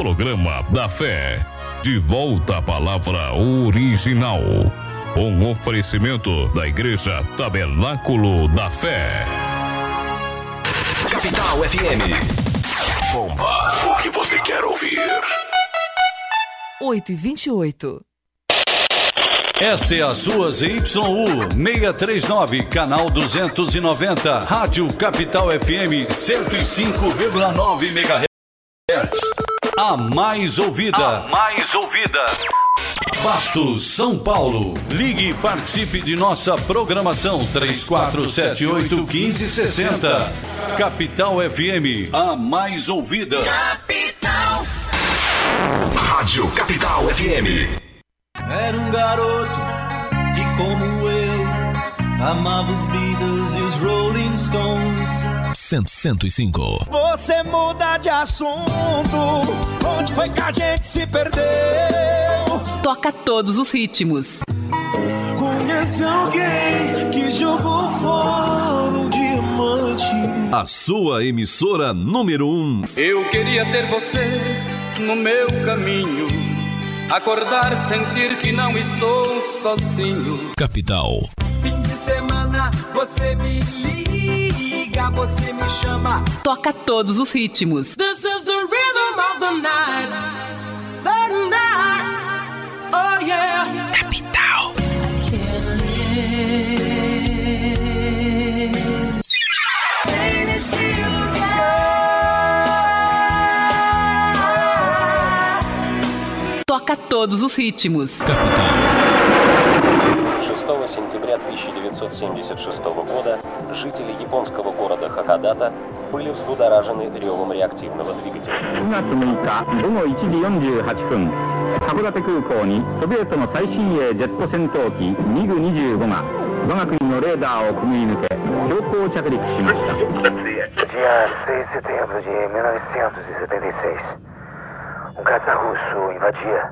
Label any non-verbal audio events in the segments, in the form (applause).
Programa da Fé. De volta à palavra original. Um oferecimento da Igreja Tabernáculo da Fé. Capital FM. Bomba. O que você quer ouvir? 8 e 28. Esta é a sua ZYU 639, canal 290, Rádio Capital FM 105,9 MHz. A mais ouvida. A mais ouvida. Bastos, São Paulo. Ligue e participe de nossa programação 3478 1560. Capital FM, a mais ouvida. Capital. Rádio Capital FM. Era um garoto que, como eu, amava os Beatles e os Rolling Stones. 105. Você muda de assunto. Onde foi que a gente se perdeu? Toca todos os ritmos. Conhece alguém que jogou fora um diamante? A sua emissora número 1. Um. Eu queria ter você no meu caminho. Acordar, sentir que não estou sozinho. Capital. Fim de semana, você me liga, você me chama. Toca todos os ritmos. This is the rhythm of the night. The night. Oh yeah. Capital. Toca todos os ritmos. Capital. 6 сентября 1976 года жители японского города Хакодата были взбудоражены ревом реактивного двигателя. 9月6日午後1時48分函館空港にソビエトの最新鋭ジェット戦闘機ミグ25が我が国のレーダーをくぐり抜け強行着陸しました Dia 6 de setembro de 1976, um caça russo invadia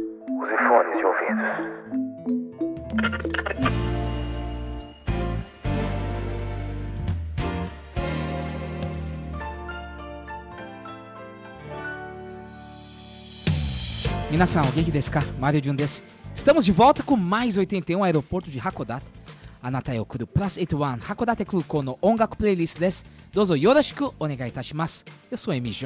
Use fones de ouvidos. Minasan, o genki desu ka? Mario Jun desu. Estamos de volta com mais 81 aeroporto de Hakodate. Anata yo kuru plus 81 Hakodate Kurukou no ongaku playlist desu. Dozo yoroshiku onegai itashimasu. Eu sou MJ.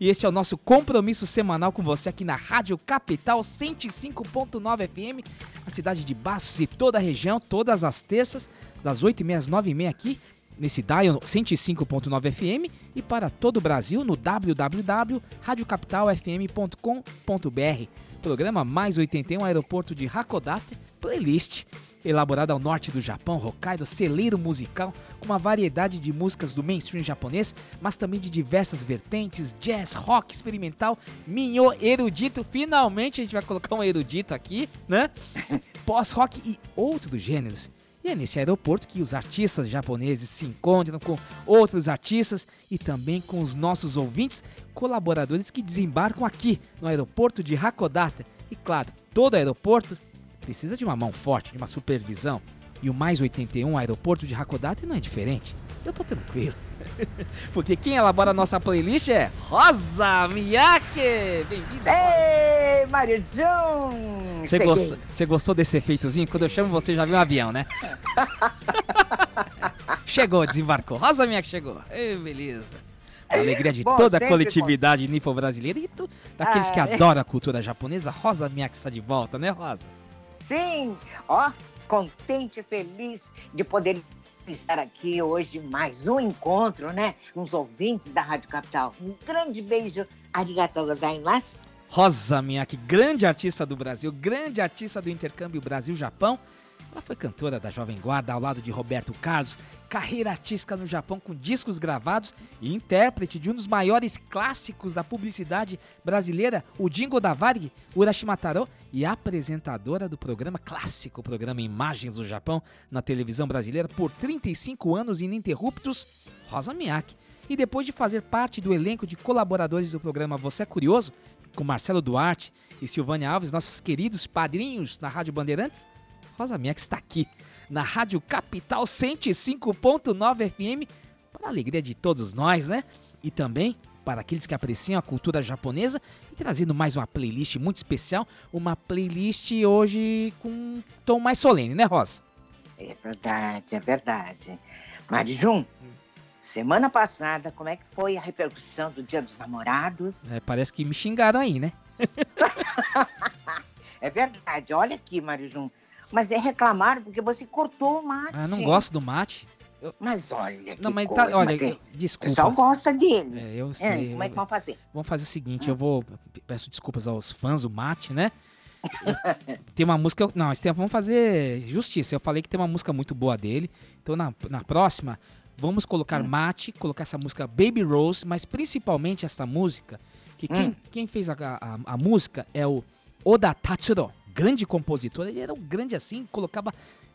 E este é o nosso compromisso semanal com você aqui na Rádio Capital 105.9 FM, a cidade de Bastos e toda a região, todas as terças, das 8h30 às 9h30 aqui, nesse dial 105.9 FM e para todo o Brasil no www.radiocapitalfm.com.br. Programa Mais 81 Aeroporto de Hakodate, playlist elaborada ao norte do Japão, Hokkaido, celeiro musical com uma variedade de músicas do mainstream japonês, mas também de diversas vertentes, jazz, rock, experimental, minho, erudito. Finalmente a gente vai colocar um erudito aqui, né? (laughs) Pós-rock e outros gêneros. E é nesse aeroporto que os artistas japoneses se encontram com outros artistas e também com os nossos ouvintes, colaboradores que desembarcam aqui no aeroporto de Hakodate. E claro, todo aeroporto precisa de uma mão forte, de uma supervisão. E o mais 81 aeroporto de Hakodate não é diferente. Eu tô tranquilo. (laughs) Porque quem elabora a nossa playlist é Rosa Miyake! Bem-vinda! Ei, Mário Jun! Você gostou, desse efeitozinho? Quando eu chamo você já viu um avião, né? (laughs) chegou, desembarcou. Rosa Miyake chegou. Ei, beleza. A alegria de Bom, toda a coletividade nipo-brasileira e do- daqueles Ah, que é. adoram a cultura japonesa. Rosa Miyake está de volta, né, Rosa? Sim, ó, contente e feliz de poder estar aqui hoje mais um encontro, né? Os ouvintes da Rádio Capital. Um grande beijo. Arigatou gozaimasu. Rosa Miyake, grande artista do Brasil, grande artista do intercâmbio Brasil-Japão. Ela foi cantora da Jovem Guarda ao lado de Roberto Carlos, carreira artística no Japão com discos gravados e intérprete de um dos maiores clássicos da publicidade brasileira, o Jingo da Varig, Urashima Taro, e apresentadora do programa clássico, programa Imagens do Japão, na televisão brasileira por 35 anos ininterruptos, Rosa Miyake. E depois de fazer parte do elenco de colaboradores do programa Você é Curioso, com Marcelo Duarte e Silvânia Alves, nossos queridos padrinhos na Rádio Bandeirantes, Rosa Miyake está aqui na Rádio Capital 105.9 FM, para a alegria de todos nós, né? E também para aqueles que apreciam a cultura japonesa e trazendo mais uma playlist muito especial, uma playlist hoje com um tom mais solene, né, Rosa? É verdade, é verdade. Marijum, semana passada, como é que foi a repercussão do Dia dos Namorados? É, parece que me xingaram aí, né? (laughs) é verdade, olha aqui, Marijum. Mas é reclamaram porque você cortou o mate. Ah, não gosto do mate. Eu... Mas olha, não, mas coisa, tá, olha, eu, desculpa. O pessoal gosta dele. É, eu sei. É, como é que vão fazer? Vamos fazer o seguinte, eu vou peço desculpas aos fãs do mate, né? (laughs) tem uma música, não, vamos fazer justiça. Eu falei que tem uma música muito boa dele. Então na, na próxima vamos colocar hum. mate, colocar essa música Baby Rose, mas principalmente essa música que quem, hum. quem fez a, a, a música é o Oda Tatsuro grande compositor, ele era um grande assim, colocava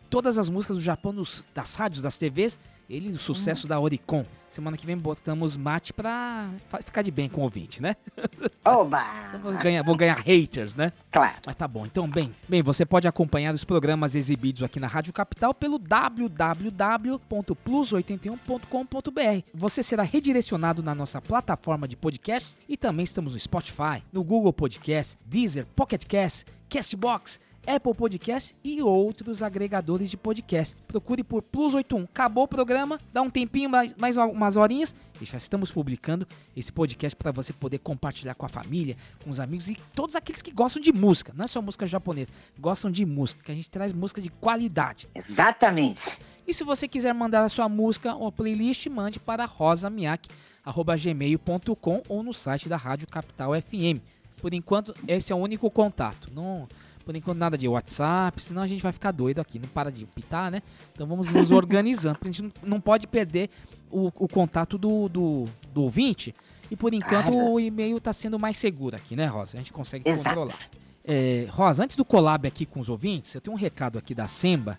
todas as músicas do Japão nos, das rádios, das TVs, ele, o sucesso hum. da Oricon. Semana que vem botamos mate pra ficar de bem com o ouvinte, né? (laughs) Oba! (laughs) vou, ganhar, vou ganhar haters, né? Claro. Mas tá bom. Então, bem, bem, você pode acompanhar os programas exibidos aqui na Rádio Capital pelo www.plus81.com.br. Você será redirecionado na nossa plataforma de podcasts e também estamos no Spotify, no Google Podcast, Deezer, Pocket Cast, Castbox, Apple Podcast e outros agregadores de podcast. Procure por Plus 81. Acabou o programa, dá um tempinho, mais, mais umas horinhas e já estamos publicando esse podcast para você poder compartilhar com a família, com os amigos e todos aqueles que gostam de música. Não é só música japonesa, gostam de música, que a gente traz música de qualidade. Exatamente. E se você quiser mandar a sua música ou playlist, mande para rosamiak.gmail.com ou no site da Rádio Capital FM. Por enquanto, esse é o único contato. Não por enquanto, nada de WhatsApp, senão a gente vai ficar doido aqui. Não para de pitar, né? Então vamos nos organizando. a gente não pode perder o, o contato do, do, do, ouvinte. E por enquanto o e-mail está sendo mais seguro aqui, né, Rosa? A gente consegue Exato. controlar. É, Rosa, antes do collab aqui com os ouvintes, eu tenho um recado aqui da Semba.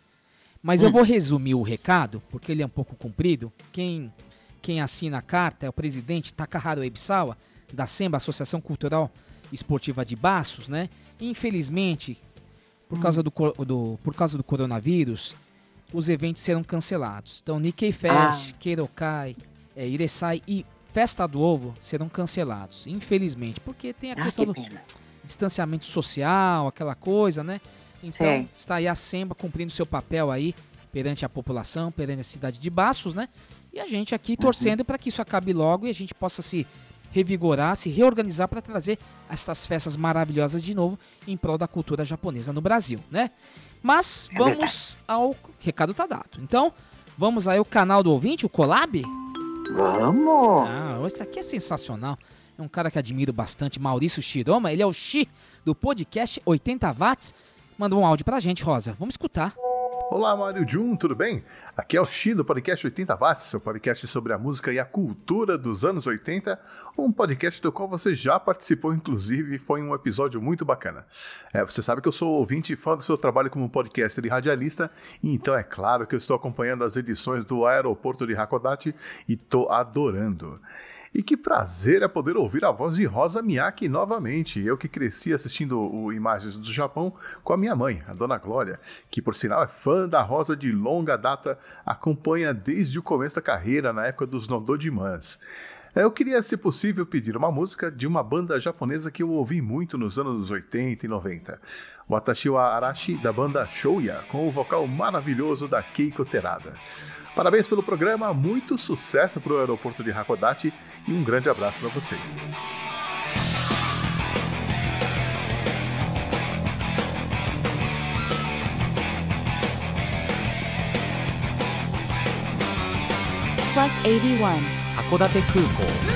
Mas hum. eu vou resumir o recado, porque ele é um pouco comprido. Quem, quem assina a carta é o presidente Takaharu Ebisawa, da Semba, Associação Cultural Esportiva de Baços, né? Infelizmente, por causa do, do, por causa do coronavírus, os eventos serão cancelados. Então, Nikkei Fest, ah. Keirokai, é, Iresai e Festa do Ovo serão cancelados, infelizmente, porque tem a ah, questão que do distanciamento social, aquela coisa, né? Então, Sim. está aí a Semba cumprindo seu papel aí perante a população, perante a cidade de Baços, né? E a gente aqui torcendo uhum. para que isso acabe logo e a gente possa se revigorar, se reorganizar para trazer essas festas maravilhosas de novo em prol da cultura japonesa no Brasil, né? Mas é vamos ao recado tá dado. Então, vamos aí ao canal do ouvinte, o Colab? Vamos! Ah, esse aqui é sensacional. É um cara que admiro bastante, Maurício Shiroma. Ele é o Shi do podcast 80 Watts. Manda um áudio pra gente, Rosa. Vamos escutar. Olá, Mário Jun, tudo bem? Aqui é o Xi do podcast 80 Watts, o podcast sobre a música e a cultura dos anos 80, um podcast do qual você já participou, inclusive, foi um episódio muito bacana. É, você sabe que eu sou ouvinte e fã do seu trabalho como podcaster e radialista, então é claro que eu estou acompanhando as edições do aeroporto de Hakodate e estou adorando. E que prazer é poder ouvir a voz de Rosa Miyake novamente. Eu que cresci assistindo o Imagens do Japão com a minha mãe, a Dona Glória, que por sinal é fã da Rosa de longa data, acompanha desde o começo da carreira, na época dos Nododimans. É, eu queria, se possível, pedir uma música de uma banda japonesa que eu ouvi muito nos anos 80 e 90. Watashi wa Arashi, da banda Shouya, com o vocal maravilhoso da Keiko Terada. Parabéns pelo programa, muito sucesso para o aeroporto de Hakodate e um grande abraço para vocês. Plus 81函館空港。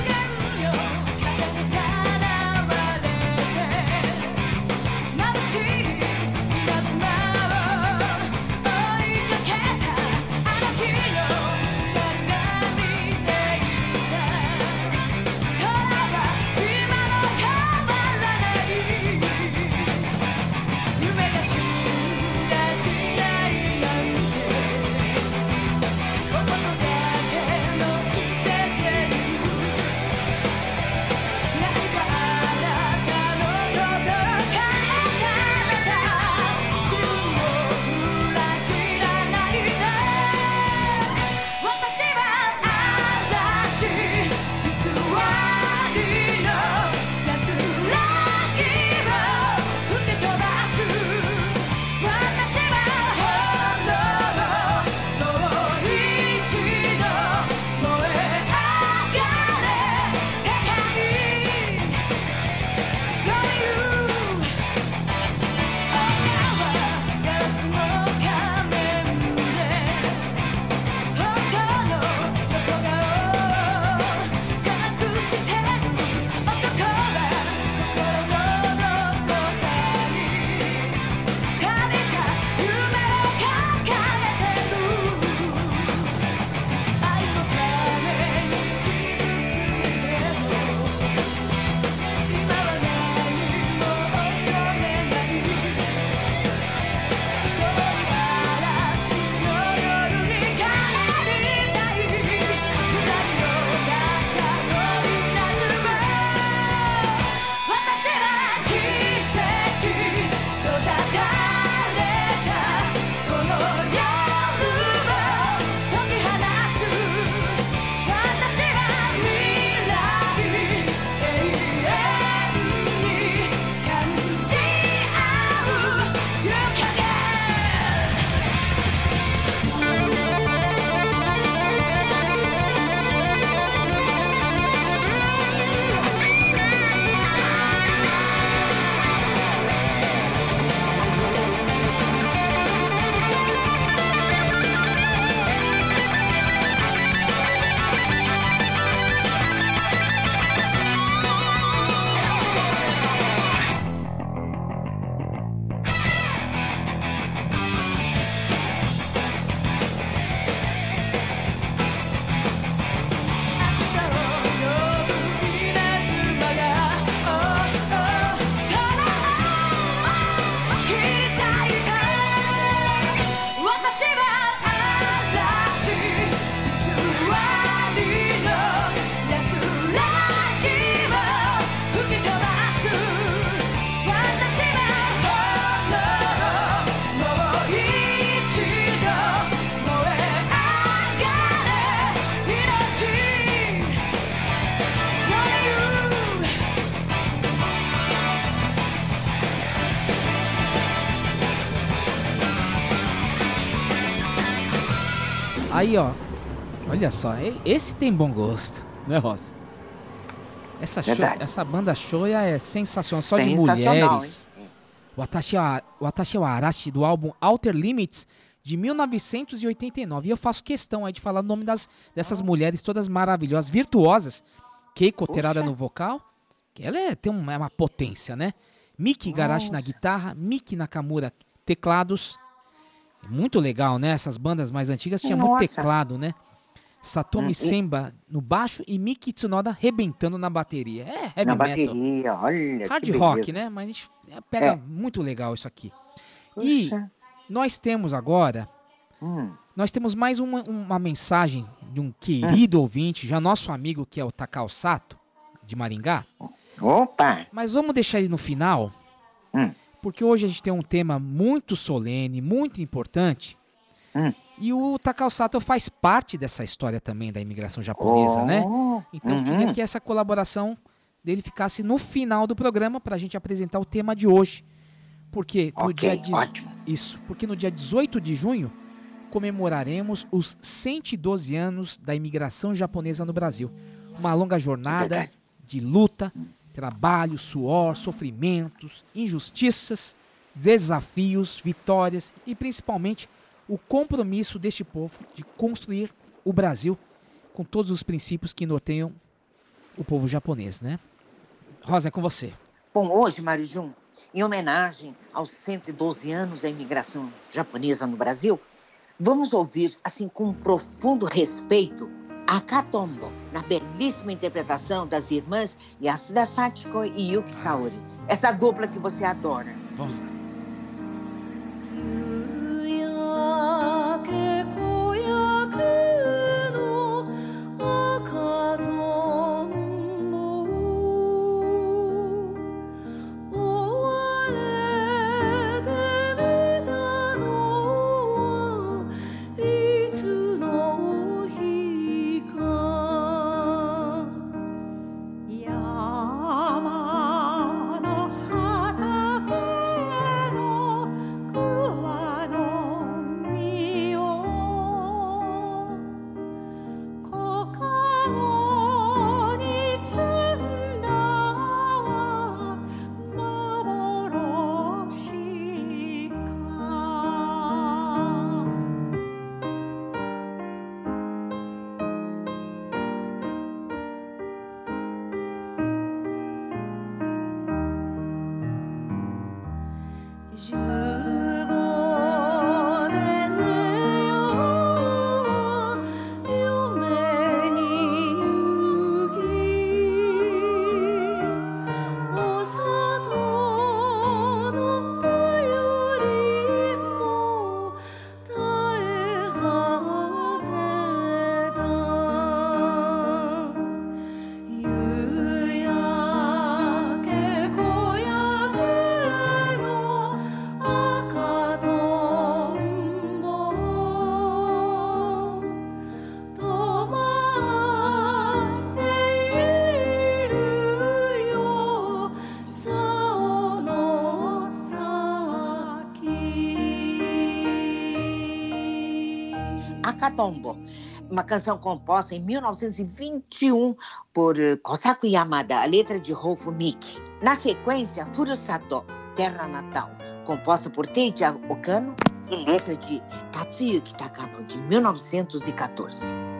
Olha só, esse tem bom gosto, né, Rosa? Essa, show, essa banda Shoya é sensacional, só de mulheres. O Atashi, o Atashi Arashi do álbum Outer Limits de 1989. E eu faço questão aí de falar o nome das, dessas mulheres todas maravilhosas, virtuosas. Keiko Terada Poxa. no vocal, que ela é, tem uma, é uma potência, né? Miki Igarashi na guitarra, Miki Nakamura teclados. Muito legal, né? Essas bandas mais antigas tinha muito teclado, né? Satomi Hum, e- Senba no baixo e Miki Tsunoda rebentando na bateria. É heavy Na metal. bateria, olha. Hard rock, né? Mas a gente é, pega É. muito legal isso aqui. E Puxa. nós temos agora, Hum. nós temos mais uma, uma mensagem de um querido Hum. ouvinte, já nosso amigo que é o Takao Sato, de Maringá. Opa! Mas vamos deixar ele no final, Hum. porque hoje a gente tem um tema muito solene, muito importante. Hum. E o Takao Sato faz parte dessa história também da imigração japonesa, né? Oh, Então eu uhum. queria que essa colaboração dele ficasse no final do programa para a gente apresentar o tema de hoje. Porque no Ok, dia ótimo. isso, porque no dia 18 de junho comemoraremos os 112 anos da imigração japonesa no Brasil. Uma longa jornada de luta, trabalho, suor, sofrimentos, injustiças, desafios, vitórias e principalmente o compromisso deste povo de construir o Brasil com todos os princípios que norteiam o povo japonês, né? Rosa, é com você. Bom, hoje, Mário Jun, em homenagem aos 112 anos da imigração japonesa no Brasil, vamos ouvir, assim, com profundo respeito, Akatombo, na belíssima interpretação das irmãs Yasuda Sachiko e Yuki Saori. Essa dupla que você adora. Vamos lá. Akatombo, uma canção composta em 1921 por eh, Kosaku Yamada, a letra de Rolfo Nick. Na sequência, Furusato, Terra Natal, composta por Teiji Okano e letra de Katsuyuki Takano, de 1914.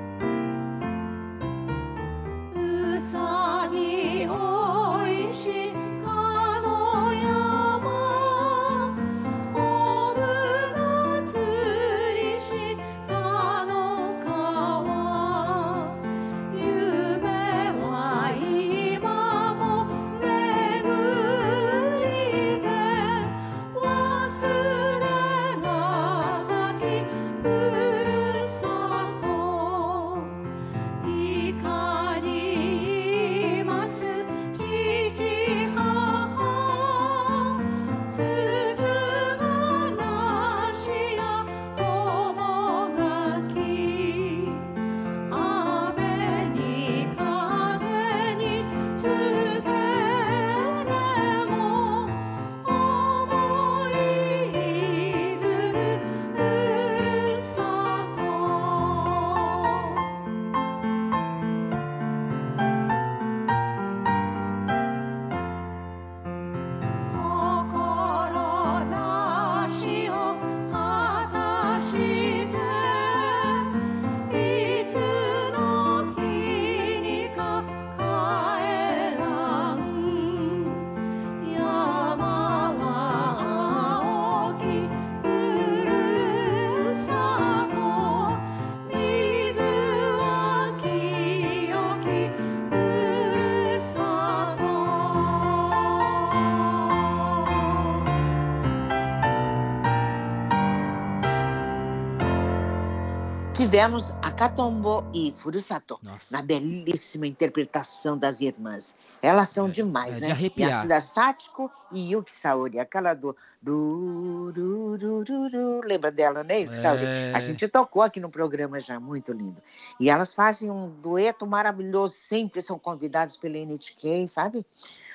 Tivemos Akatombo e Furusato, na belíssima interpretação das irmãs. Elas são demais, é de né? arrepiar. Yasuda Sachiko e Yuki Saori, aquela do... Du, du, du, du, du. Lembra dela, né, Yuki Saori? É. A gente tocou aqui no programa já, muito lindo. E elas fazem um dueto maravilhoso, sempre são convidados pela NHK, sabe?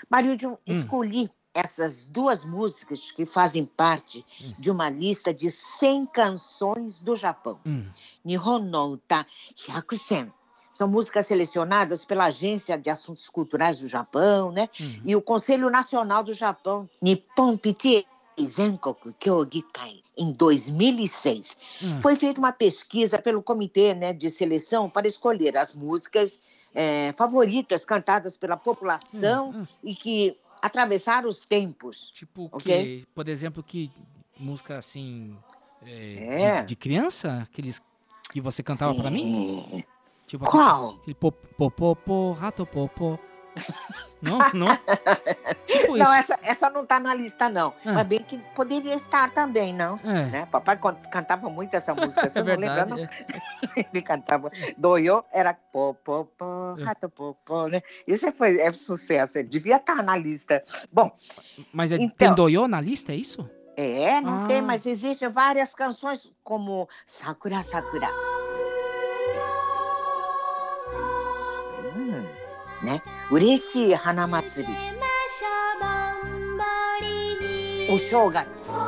Marildo, escolhi essas duas músicas que fazem parte de uma lista de 100 canções do Japão. Hum. Nihon no Uta Hyakusen. São músicas selecionadas pela Agência de Assuntos Culturais do Japão, né? E o Conselho Nacional do Japão, Nippon Pitié, Zenkoku Kyogikai em 2006. Hum. Foi feita uma pesquisa pelo comitê né, de seleção para escolher as músicas eh, favoritas cantadas pela população e que atravessaram os tempos. Tipo, ok? que, por exemplo, que música assim. é, É. De, de criança? Aqueles que você cantava pra mim? Tipo, Qual? Aquele popô, popô, rato popô. Não? Não? Tipo não, essa, essa não está na lista, não. Ah. Mas bem que poderia estar também, não? É. Né? Papai cantava muito essa (laughs) música, você É não lembra, verdade, não? (laughs) Ele cantava. Doiô era pô, pô, pô, É. rato, pô, pô, né? Isso foi é sucesso, ele devia estar na lista. Bom, Mas é, tem Então- doiô na lista, é isso? é, não tem, Ah. mas existem várias canções como Sakura Sakura. ね。嬉しい花祭り。お正月。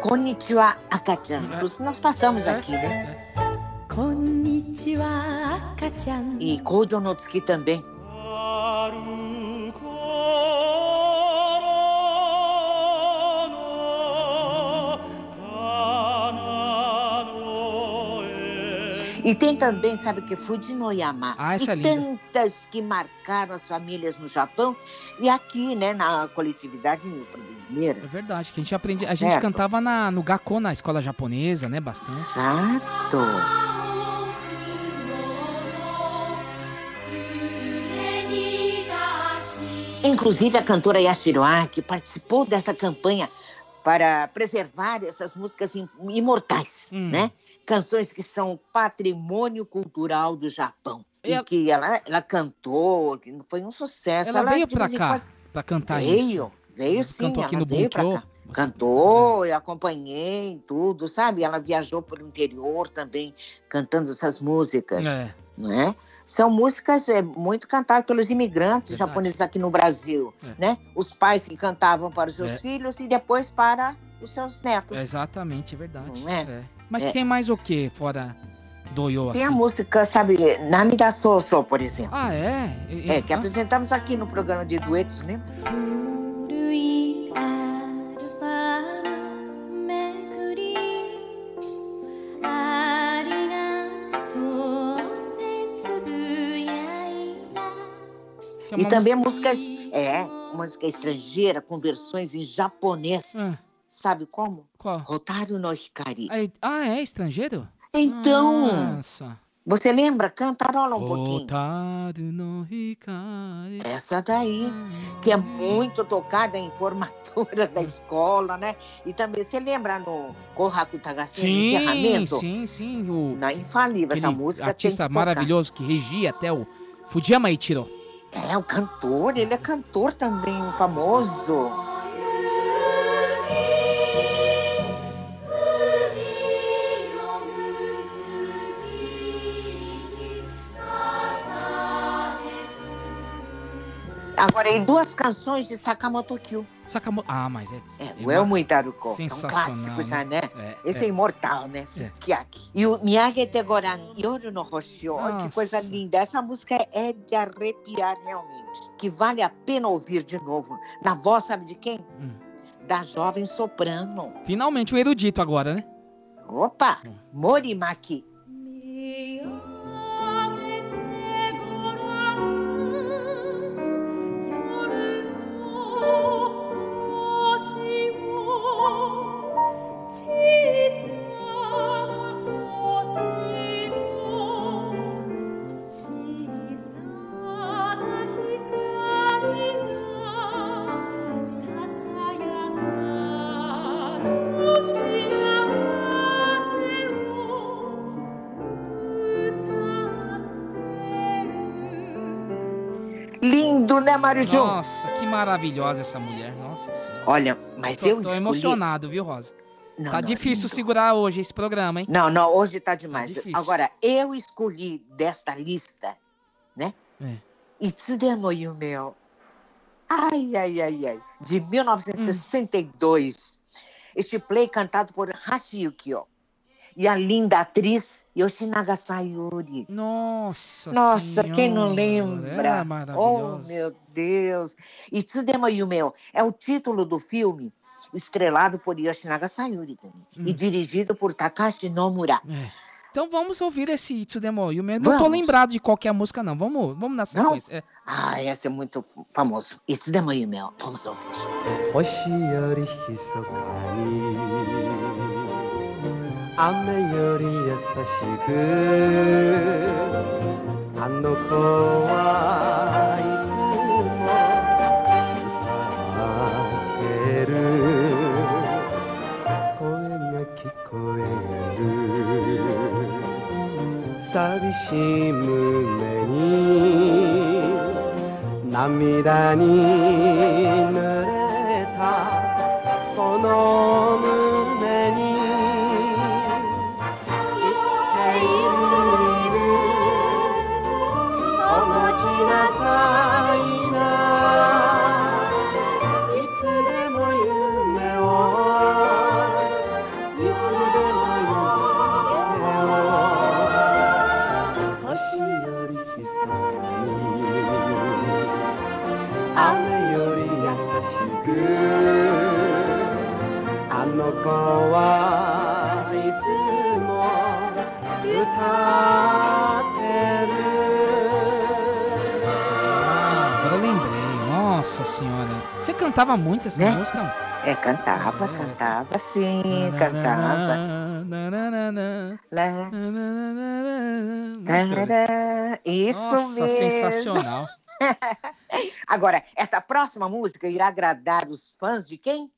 こんにちは赤ちゃん。nós passamos こんにちは赤ちゃん。いい、工場の月きたん勉 E tem também, sabe o que? Fujinoyama. Ah, essa e é linda. tantas que marcaram as famílias no Japão e aqui, né, na coletividade brasileira. É verdade, que a gente aprende. A gente Certo. cantava na, no Gakko, na escola japonesa, né? Bastante. Exato. Inclusive a cantora Yashiro Aki participou dessa campanha para preservar essas músicas im- imortais, Hum. né? Canções que são patrimônio cultural do Japão. E, E ela- que ela, ela cantou, que foi um sucesso. Ela, veio pra vez em cá quando- pra cantar veio, isso. veio sim. Cantou aqui ela no veio Bunkyo. cá. Cantou, eu acompanhei tudo, sabe? Ela viajou pelo interior também, cantando essas músicas, É. né? São músicas é, muito cantadas pelos imigrantes Verdade. japoneses aqui no Brasil, É. né? Os pais que cantavam para os seus É. filhos e depois para os seus netos. Exatamente, é verdade. Não é? É. Mas É. tem mais o que fora doiô assim? Tem a música, sabe, Namida Soso, por exemplo. Ah, é? E- É, e- que apresentamos aqui no programa de duetos, né? 古 é E também música- músicas, é, música estrangeira com versões em japonês. Ah, Sabe como? qual? Rotaru no Hikari. Ah, é estrangeiro? Então, Nossa. você lembra? Cantarola um pouquinho. Otaru no Hikari. Essa daí, que é muito tocada em formaturas da escola, né? E também, você lembra no Kohaku Tagashi, Sim, encerramento? sim, sim. O, Na infalível, essa música artista maravilhoso que regia até o Fujiyama Ichiro. É, o cantor, ele é cantor também, famoso. Agora, e duas canções de Sakamoto Kyo. Sakamoto. Ah, mas é. É, é o El mar- Muitaruko. É um Sensacional, clássico já, né? né? É, Esse é, é. imortal, né? Sukiyaki. E o Miyagete Goran, Yoru no Hoshio. Olha que coisa Nossa. linda. Essa música é de arrepiar realmente. Que vale a pena ouvir de novo. Na voz, sabe de quem? Hum. Da jovem soprano. Finalmente o erudito agora, né? Opa! Morimaki. Lindo, né, Mário Jun? Nossa, que maravilhosa essa mulher. Nossa senhora. Olha, mas tô, eu tô escolhi- emocionado, viu, Rosa? Não, tá não, difícil lindo. segurar hoje esse programa, hein? Não, não, hoje tá demais. difícil. Agora, eu escolhi desta lista, né? É. Itsude no Yumeo. Ai, ai, ai, ai. De 1962. Este play cantado por Hashi Yukio E a linda atriz Yoshinaga Sayuri. Nossa Nossa, quem não Senhora, lembra? ela é oh, maravilhosa. meu Deus. Itsudemo Yumeo é o título do filme estrelado por Yoshinaga Sayuri também, Hum. e dirigido por Takashi Nomura. Então vamos ouvir esse Itsudemo Yume. Não tô Vamos. lembrado de qualquer música, não. Vamos, vamos na Não? sequência. É. Ah, esse é muito famoso. Itsudemo Yumeo. Vamos ouvir. 星より密かに 雨より優しくあの子はいつも歌ってる。声が聞こえる。寂しい胸に涙に濡れ cantava muito essa Né? música? É, cantava, cantava sim, cantava. Isso Nossa, mesmo. sensacional. (laughs) Agora, essa próxima música irá agradar os fãs de quem?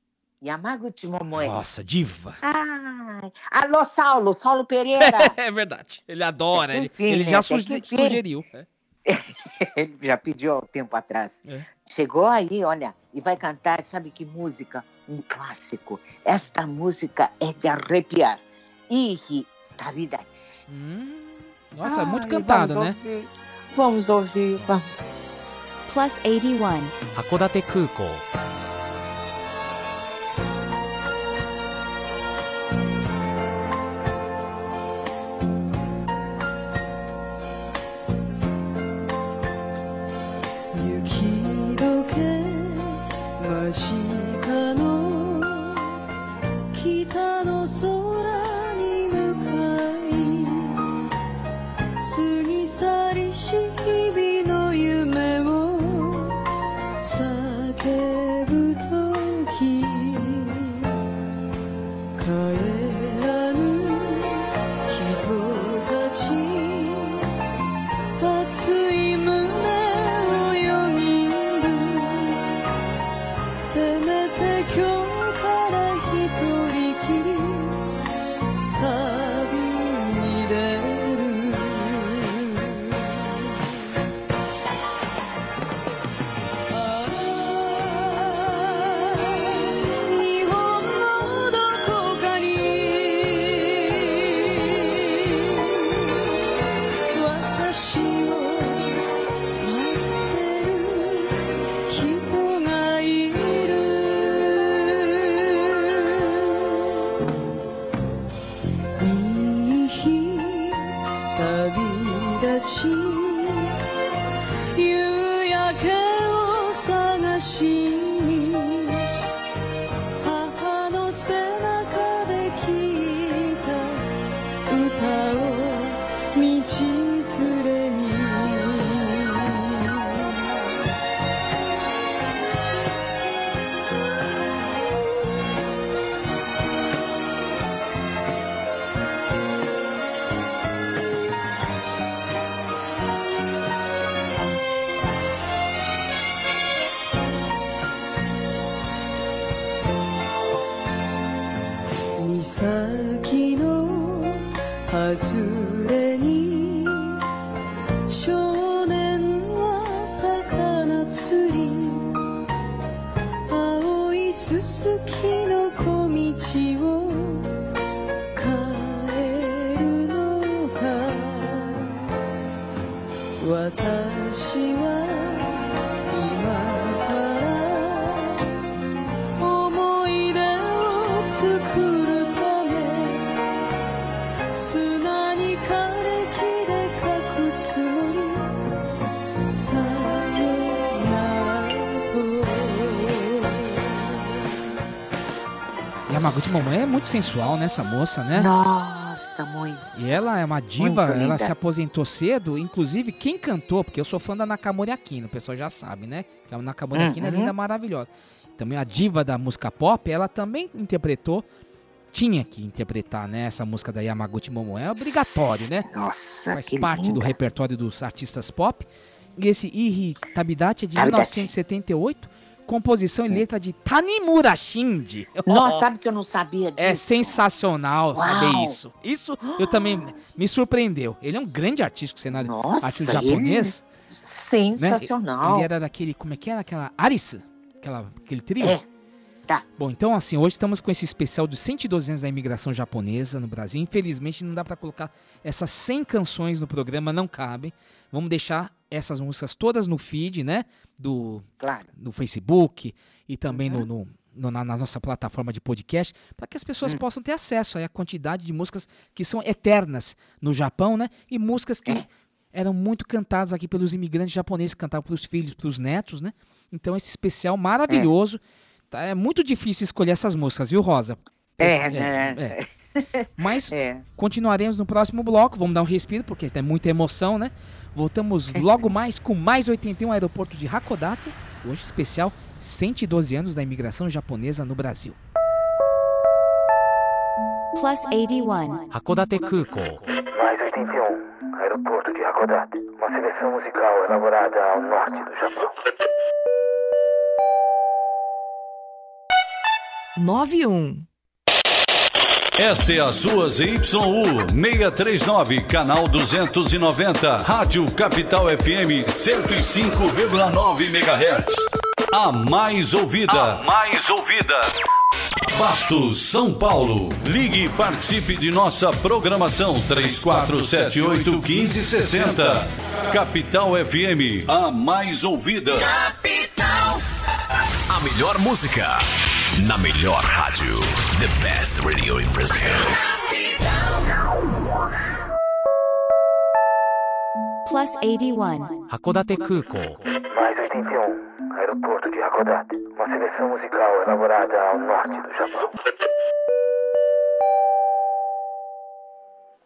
Yamaguchi Momoe. Nossa, diva. Ai, alô, Saulo, Saulo Pereira. (laughs) é verdade. Ele adora. Ele, Enfim, ele né? já vir. sugeriu. é. (laughs) Ele já pediu há um tempo atrás. É. Chegou aí, olha, e vai cantar, sabe que música? Um clássico. Esta música é de arrepiar. Ihi Tabidachi. Nossa, é muito Ai, cantada, vamos né? ouvir. Vamos ouvir, vamos. Plus 81. 函館北の空月の小道を変えるのか。私は Yamaguchi Momoe é muito sensual, né? Essa moça, né? Nossa, muito. E ela é uma diva, ela se aposentou cedo. Inclusive, quem cantou, porque eu sou fã da Nakamori Aquino, o pessoal já sabe, né? Que a Nakamori Aquino é Uhum. linda, maravilhosa. Também a diva da música pop, ela também interpretou, tinha que interpretar, né? Essa música da Yamaguchi Momoe. É obrigatório, né? Nossa, Faz parte do linda. repertório dos artistas pop. E esse Irritabilidade é de Habitat. 1978, composição e letra de Tanimura Shinji. Nossa, sabe que eu não sabia disso? É sensacional Uau. saber isso. Isso eu também me surpreendeu. Ele é um grande artista cenário Nossa, artista ele- japonês. né? Sensacional. Ele era daquele, como é que era? Aquela Aris? Aquela, aquele trio? É. Tá. Bom, então assim, hoje estamos com esse especial dos 112 anos da imigração japonesa no Brasil. Infelizmente não dá pra colocar essas 100 canções no programa, não cabem. Vamos deixar essas músicas todas no feed, né? Do, Claro. no Facebook e também no, no- no- na, na nossa plataforma de podcast, para que as pessoas possam ter acesso aí à quantidade de músicas que são eternas no Japão, né? E músicas que eram muito cantadas aqui pelos imigrantes japoneses, cantavam para os filhos, para os netos, né? Então esse especial maravilhoso. Tá? É muito difícil escolher essas músicas, viu, Rosa? É, É, né? é. Mas (laughs) É. continuaremos no próximo bloco. Vamos dar um respiro, porque tem muita emoção, né? Voltamos é. logo mais com mais 81 Aeroporto de Hakodate, hoje especial 112 anos da imigração japonesa no Brasil. Plus 81. Hakodate Kuko. Mais 81. Aeroporto de Hakodate. Uma seleção musical elaborada ao norte do Japão. 91 esta é a sua ZYU 639, canal 290, Rádio Capital FM 105,9 MHz. A mais ouvida. A mais ouvida. Bastos, São Paulo. Ligue e participe de nossa programação 3478 1560. Capital FM, a mais ouvida. A melhor música na melhor rádio. The best radio in Brazil. Plus 81. Hakodate Kukou. Mais 81. Aeroporto de Hakodate. Uma seleção musical elaborada ao norte do Japão.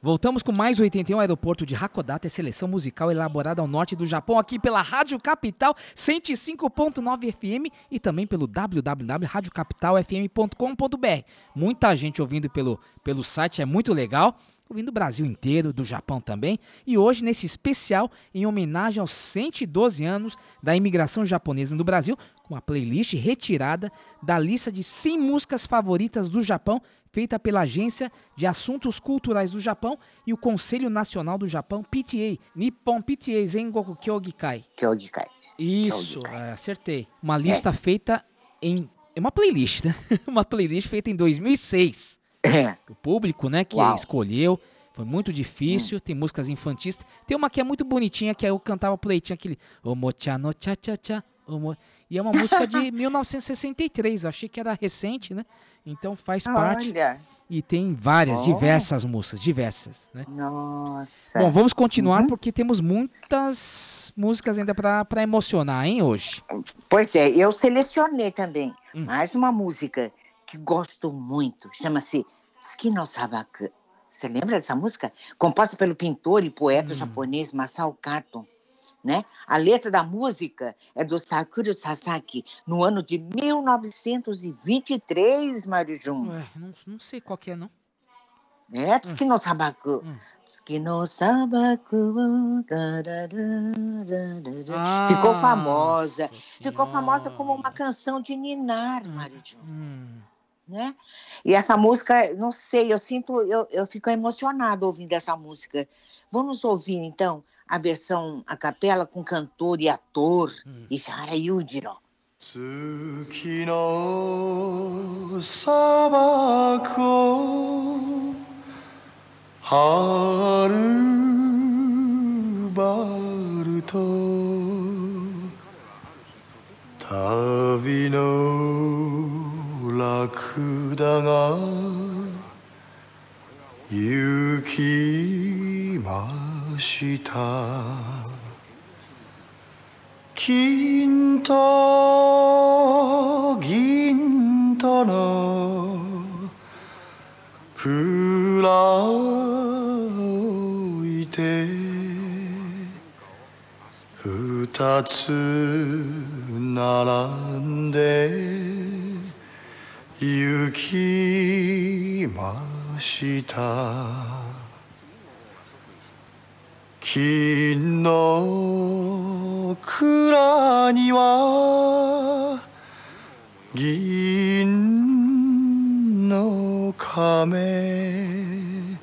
Voltamos com mais 81 Aeroporto de Hakodate, seleção musical elaborada ao norte do Japão, aqui pela Rádio Capital 105.9 FM e também pelo www.radiocapitalfm.com.br. Muita gente ouvindo pelo, pelo site, é muito legal. Ouvindo do Brasil inteiro, do Japão também. E hoje, nesse especial, em homenagem aos 112 anos da imigração japonesa no Brasil, com a playlist retirada da lista de 100 músicas favoritas do Japão, feita pela Agência de Assuntos Culturais do Japão e o Conselho Nacional do Japão, PTA, Nippon PTA Zengoku Kyogikai. Kyogikai. Isso, é, acertei. Uma lista feita em... É uma playlist, né? (laughs) uma playlist feita em 2006. É. O público, né, que Uau. escolheu. Foi muito difícil. Tem músicas infantis. Tem uma que é muito bonitinha, que eu cantava pleitinho, aquele Omocha no cha cha cha. E é uma música de (laughs) 1963. Eu achei que era recente, né? Então faz parte. Olha. E tem várias, Oh. diversas músicas, diversas, né? Nossa. Bom, vamos continuar Uhum. porque temos muitas músicas ainda pra emocionar, hein, hoje. Pois é, eu selecionei também Hum. mais uma música que gosto muito. Chama-se Tsuki no Sabaku. Você lembra dessa música? Composta pelo pintor e Hum. poeta japonês Masao Kato. Né? A letra da música é do Sakura Sasaki, no ano de 1923, Mário Jun. Ué, não, não sei qual que é, não. É, Tsuki no Sabaku. Hum. Tsuki no Sabaku. da, da, da. Ah, Ficou famosa. Ficou famosa como uma canção de ninar, Mário Jun. Hum. Né? E essa música, não sei, eu sinto, eu, eu fico emocionada ouvindo essa música. Vamos ouvir, então, a versão a capela com cantor e ator, Ishihara Yujiro. 月の砂漠をはるばると旅のラクダが雪 ま した。金と銀との蔵をいて二つ並んで行きました。金の蔵には銀の亀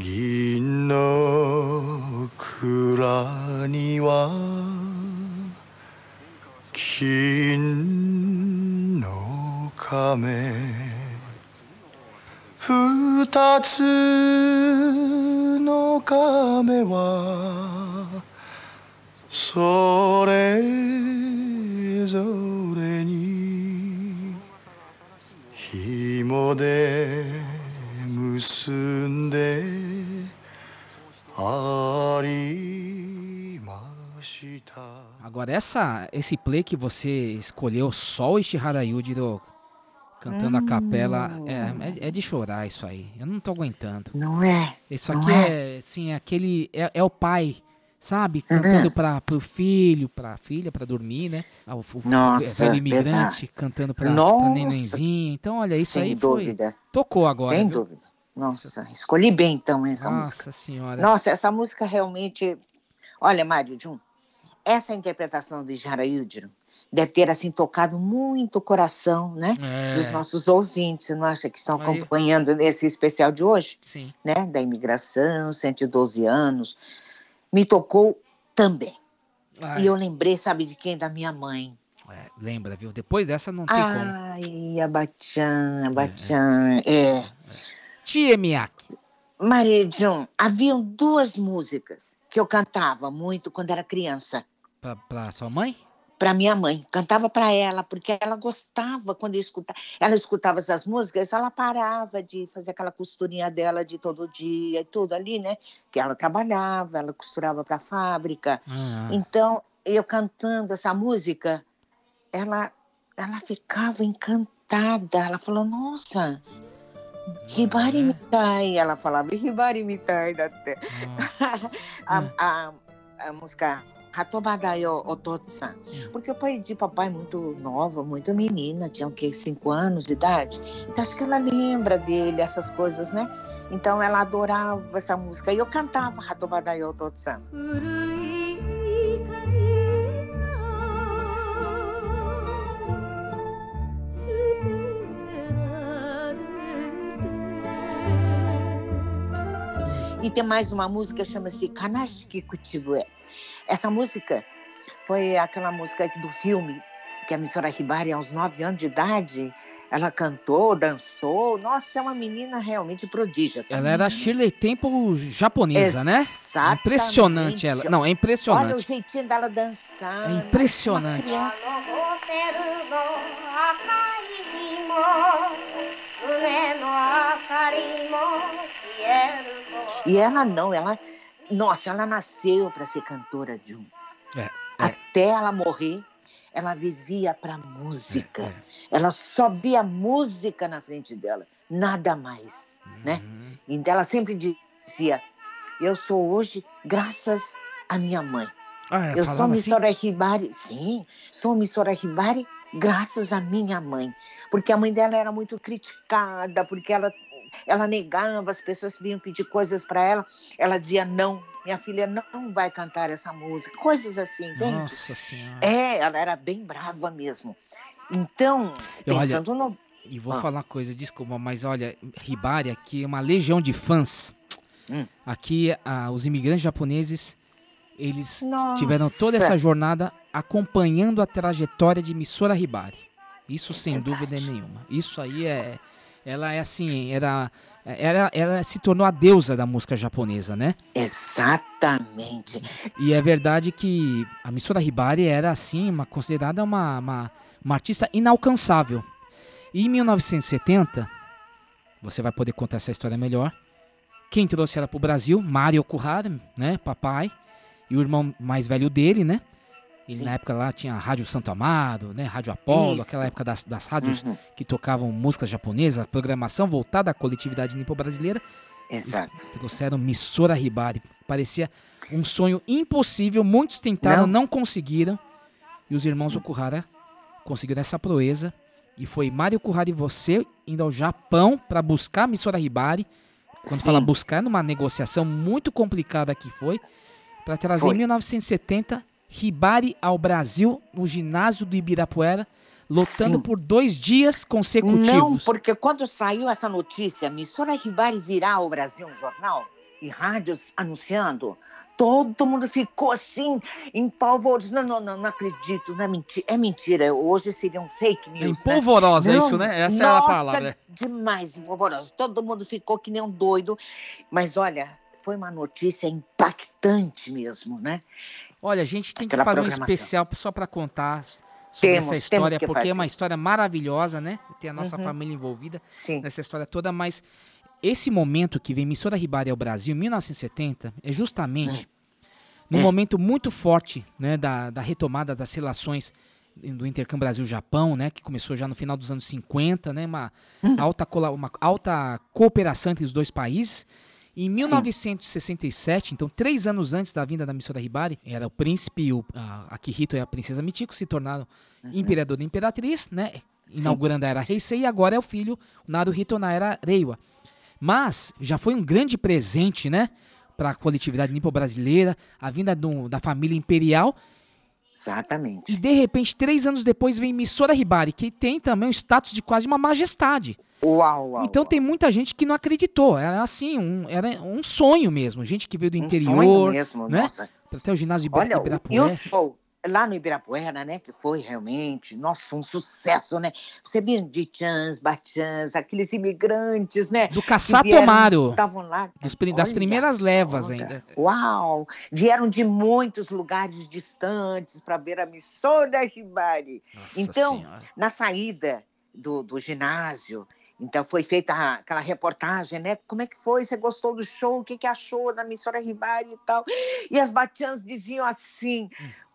銀の蔵には金の亀二つの亀はそれぞれに紐で結んでありました。 Agora, essa, esse play que você escolheu, só o Ishihara Yujiro cantando a capela, é, é, é de chorar isso aí. Eu não tô aguentando. Não é? Isso aqui é? é, assim, aquele. É, é o pai, sabe? Cantando Uhum. pra, pro filho, pra filha, pra dormir, né? Ah, O, o Nossa, velho imigrante verdade. cantando pra, pra Nossa. nenenzinho. Então, olha, isso Sem aí foi. dúvida. Tocou agora. Sem viu? dúvida. Nossa, escolhi bem então essa música. Nossa senhora. Nossa, essa música realmente. Olha, Mário Jun, essa interpretação do Ishihara Yujiro deve ter assim tocado muito o coração, né? É. Dos nossos ouvintes, você não acha que estão Aí- acompanhando nesse especial de hoje? Sim. Né? Da imigração, 112 anos. Me tocou também. Ai. E eu lembrei, sabe de quem? Da minha mãe. É, lembra, viu? Depois dessa não tem como. Ai, a Bachan, a Bachan, é. Tia Miyake. Maria Jun, haviam duas músicas que eu cantava muito quando era criança. Pra, pra sua mãe? Para minha mãe, cantava para ela, porque ela gostava quando eu escutava. Ela escutava essas músicas, ela parava de fazer aquela costurinha dela de todo dia e tudo ali, né? Que ela trabalhava, ela costurava para a fábrica. Ah. Então, eu cantando essa música, ela, ela ficava encantada. Ela falou: Nossa, Hibari Mitai. Ela falava Hibari Mitai da terra. a, a, a música Hatobadayo Ototsan. Porque eu perdi papai muito nova, muito menina, tinha o quê? Cinco anos de idade. Então acho que ela lembra dele, essas coisas, né? Então ela adorava essa música. E eu cantava Hatobadayo Ototsan. E tem mais uma música, chama-se Kanashiki Kuchibue. Essa música foi aquela música do filme que a Missora Hibari, aos nove anos de idade, ela cantou, dançou. Nossa, é uma menina realmente prodígio. Ela era menina. Shirley Temple japonesa, né? Exatamente. Impressionante ela. Não, é Olha o impressionante. jeitinho dela dançar. É impressionante. E ela não, ela. Nossa, ela nasceu para ser cantora de um. É, Até ela morrer, ela vivia para música. É, Ela só via música na frente dela, nada mais, né? Uhum. Então ela sempre dizia: "Eu sou hoje graças à minha mãe. Ah, ela Eu sou falava assim? Missora Hibari, sim, sou Missora Hibari graças à minha mãe, porque a mãe dela era muito criticada, porque ela ela negava, as pessoas vinham pedir coisas para ela, ela dizia não, minha filha não vai cantar essa música, coisas assim, entende? Nossa senhora. É, ela era bem brava mesmo. Então, E olha, pensando no. E vou Ah. falar uma coisa, desculpa, mas olha, Hibari aqui é uma legião de fãs. Hum. Aqui, ah, os imigrantes japoneses, eles Nossa. tiveram toda essa jornada acompanhando a trajetória de Missora Hibari. Isso sem dúvida nenhuma. Isso aí é. Ela é assim, era, era, ela se tornou a deusa da música japonesa, né? Exatamente. E é verdade que a Missora Hibari era assim, uma, considerada uma, uma, uma artista inalcançável. E em 1970, você vai poder contar essa história melhor. Quem trouxe ela pro Brasil? Mário Okuhara, né? Papai. E o irmão mais velho dele, né? E na época lá tinha a Rádio Santo Amaro, né? Rádio Apolo, Isso. aquela época das, das rádios Uhum. que tocavam música japonesa, programação voltada à coletividade nipo-brasileira. Exato. Eles Trouxeram Missora Hibari. Parecia um sonho impossível. Muitos tentaram, Não. não, conseguiram. E os irmãos Okuhara conseguiram essa proeza. E foi Mário Okuhara e você indo ao Japão para buscar Missora Hibari. Quando Sim. fala buscar, numa negociação muito complicada que foi, para trazer Foi. em 1970 Hibari ao Brasil, no ginásio do Ibirapuera, lotando Sim. por dois dias consecutivos. Não, porque quando saiu essa notícia, Missora Ribari virá ao Brasil no jornal e rádios anunciando, todo mundo ficou assim, em polvoroso. Não, não, não, não acredito, não é mentira. É mentira, hoje seria um fake É news. né? empolvorosa Não, isso, né? Essa é a nossa, palavra. demais, empolvorosa. Todo mundo ficou que nem um doido. Mas olha, foi uma notícia impactante mesmo, né? Olha, a gente tem que fazer um especial só para contar sobre Temos, essa história, que porque é uma fazer. história maravilhosa, né? Tem a nossa Uhum. família envolvida Sim. nessa história toda, mas esse momento que vem Missora Ribari ao Brasil, 1970, é justamente Hum. num É. momento muito forte, né, da, da retomada das relações do intercâmbio Brasil-Japão, né, que começou já no final dos anos 50, né, uma, Hum. alta, uma alta cooperação entre os dois países. Em 1967, então três anos antes da vinda da Missora Hibari, era o príncipe, e o, a Akihito e a princesa Michiko se tornaram imperador e imperatriz, né? Sim. Inaugurando a era Heisei e agora é o filho Naruhito na era Reiwa. Mas já foi um grande presente, né? Para a coletividade nipo-brasileira, a vinda do- da família imperial. Exatamente. E de repente, três anos depois, vem Missora Hibari, que tem também o status de quase uma majestade. Uau, uau. Então tem muita gente que não acreditou. Era assim, um, era um sonho mesmo. Gente que veio do Um interior. sonho mesmo, né? nossa. Até o ginásio Ibira- Olha, o- e Ibirapuera. o show lá no Ibirapuera, né, que foi realmente, nossa, um sucesso, né? Você via de Chans, Bachans, aqueles imigrantes, né? Do Amaro. Estavam lá. Dos das primeiras levas ainda. Uau! Vieram de muitos lugares distantes para ver a missão da Ribari. Então, Senhora. na saída do, do ginásio, então foi feita aquela reportagem, né? Como é que foi? Você gostou do show? O que, que achou da Missora Ribari e tal? E as batiãs diziam assim.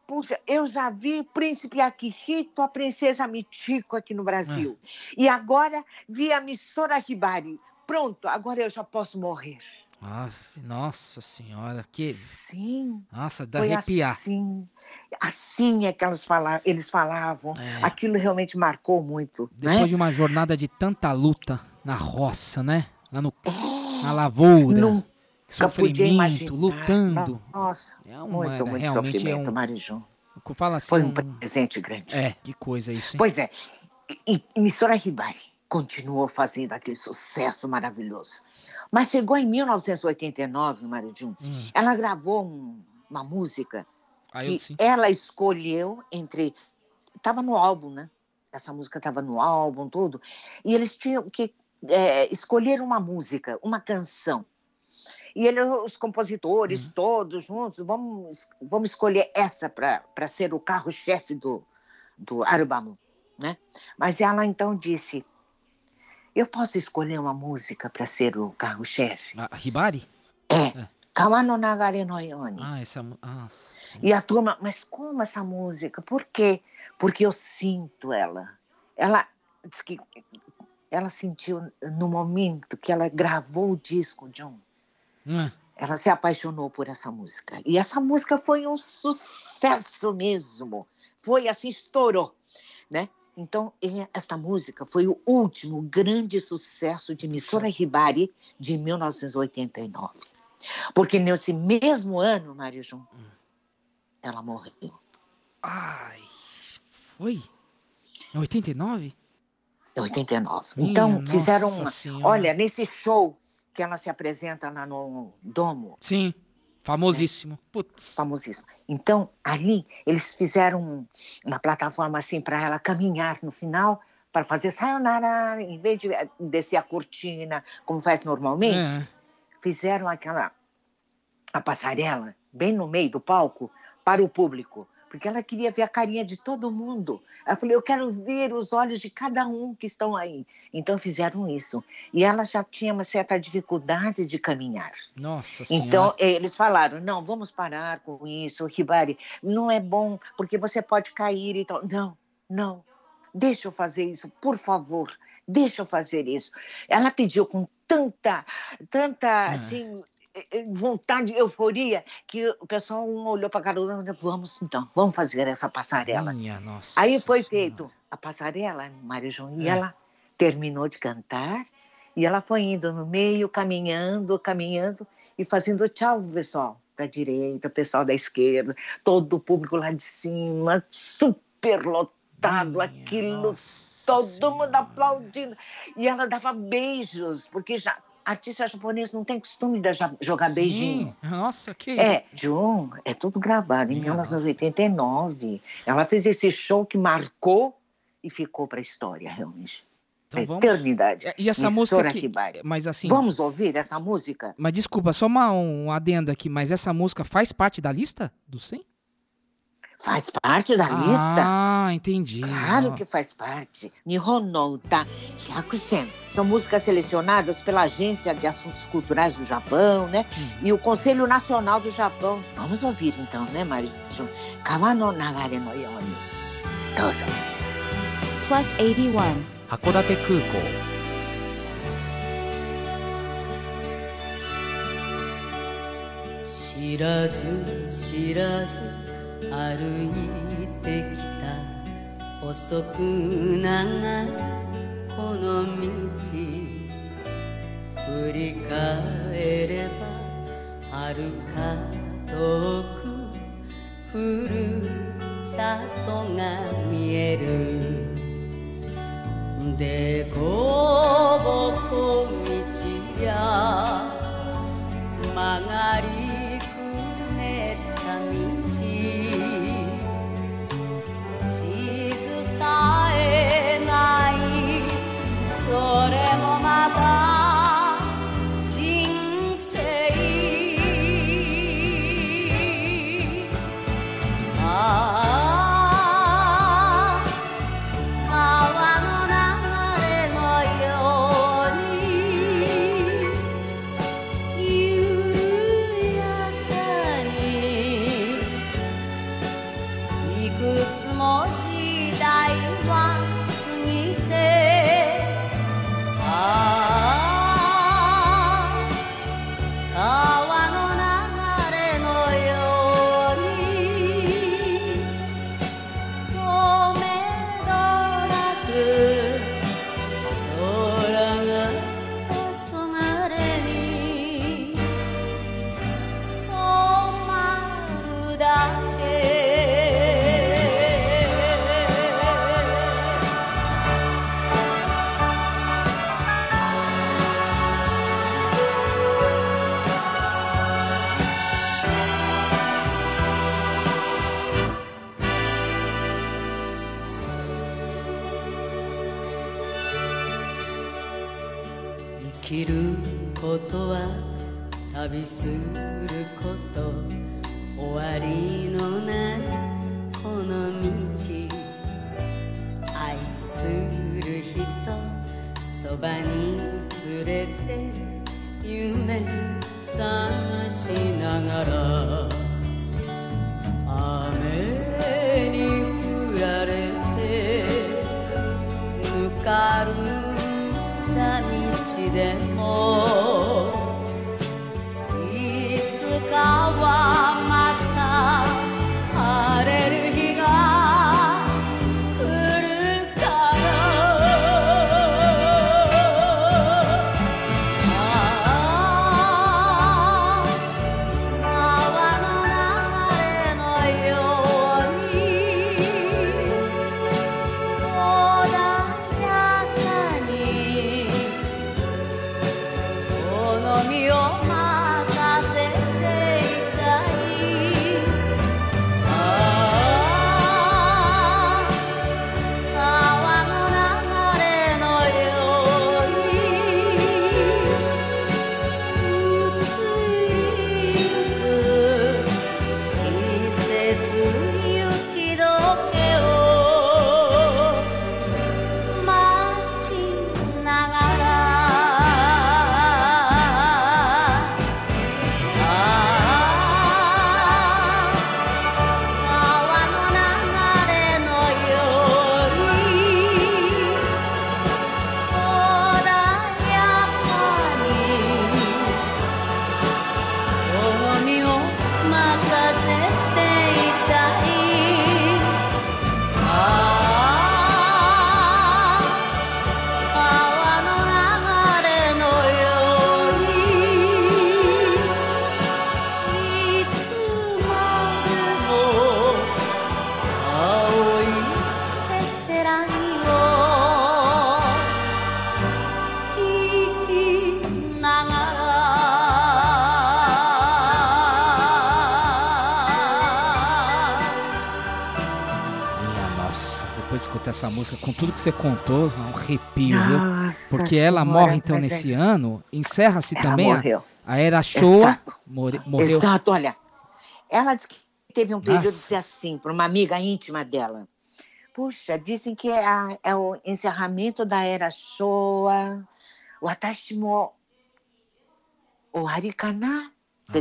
Puxa, eu já vi Príncipe Akihito, a Princesa Michiko aqui no Brasil. E agora vi a Missora Ribari. Pronto, agora eu já posso morrer. Ah, nossa senhora, que. Sim. Nossa, dá Foi arrepiar. assim. Assim é que elas fala- eles falavam. É. Aquilo realmente marcou muito. Depois né? de uma jornada de tanta luta na roça, né? Lá no, na lavoura. Podia sofrimento, lutando. Nossa, É uma- muito, muito realmente é sofrimento, um-. Fala assim. Foi um presente grande. É, que coisa isso, hein? Pois é. E, Missora Ribari continuou fazendo aquele sucesso maravilhoso. Mas chegou em 1989, Marijum, Hum. ela gravou um- uma música eu que ela escolheu entre. Estava no álbum, né? Essa música estava no álbum, tudo. E eles tinham que é, escolher uma música, uma canção. E ele, os compositores Hum. todos juntos, vamos, vamos escolher essa para ser o carro-chefe do, do álbum, né? Mas ela então disse: Eu posso escolher uma música para ser o carro-chefe? A Hibari? É. Kawa no Nagare no Yoni. Ah, essa. Nossa. E a turma, mas como essa música? Por quê? Porque eu sinto ela. Ela diz que ela sentiu no momento que ela gravou o disco, John. Ah, Ela se apaixonou por essa música. E essa música foi um sucesso mesmo. Foi assim, estourou, né? Então, esta música foi o último grande sucesso de Missora Hibari de 1989. Porque nesse mesmo ano, Mário João, ela morreu. Ai, foi? Em 89? Em 89. Minha Então, fizeram uma. Senhora. Olha, nesse show que ela se apresenta lá no Domo, Sim, famosíssimo. Putz. famosíssimo. Então, ali, eles fizeram um- uma plataforma assim para ela caminhar no final, para fazer sayonara, em vez de eh, descer a cortina, como faz normalmente, É. fizeram aquela a passarela bem no meio do palco para o público, porque ela queria ver a carinha de todo mundo. Ela falou: Eu quero ver os olhos de cada um que estão aí. Então fizeram isso. E ela já tinha uma certa dificuldade de caminhar. Nossa Senhora. Então, eles falaram: não, vamos parar com isso, Ribari. Não é bom, porque você pode cair e tal. Não, não. Deixa eu fazer isso, por favor. Deixa eu fazer isso. Ela pediu com tanta, tanta, assim, eh, eh, vontade, euforia, que o pessoal um olhou para a garota vamos então, vamos fazer essa passarela. Minha nossa. Aí foi feito a passarela, Mário João, e É. ela terminou de cantar e ela foi indo no meio, caminhando, caminhando e fazendo tchau pessoal da direita, pessoal da esquerda, todo o público lá de cima, super lotado, aquilo, todo mundo aplaudindo. E ela dava beijos, porque já artista japonês não tem costume de jogar beijinho. Sim. Nossa, que. É, Jun, é tudo gravado em 1989. Ela fez esse show que marcou e ficou para a história, realmente. Então vamos- eternidade. E essa música aqui. Mas assim. Vamos ouvir essa música? Mas desculpa, só uma- um adendo aqui, mas essa música faz parte da lista do 100? Faz parte da lista? Ah, entendi. Claro que faz parte. Nihon no Uta Hyakusen. São músicas selecionadas pela Agência de Assuntos Culturais do Japão, né? E o Conselho Nacional do Japão. Vamos ouvir então, né, Maria? Kawa no nagare no yoni. Dozo. Plus 81. 函館空港知らず知らず 歩いてきた遅く長いこの道振り返れば遥か遠くふるさとが見えるでこぼこ道や曲がりそれもまた essa música, com tudo que você contou, é um arrepio, Nossa viu? Porque ela Senhora, morre então mas é- nesse ano, encerra-se também a, morreu. a era Showa, Exato. more- morreu. Exato, olha. Ela disse que teve um período Nossa. disse assim, para uma amiga íntima dela. Puxa, dizem que é, a- é o encerramento da era Showa. O Atashimo. O Harikana?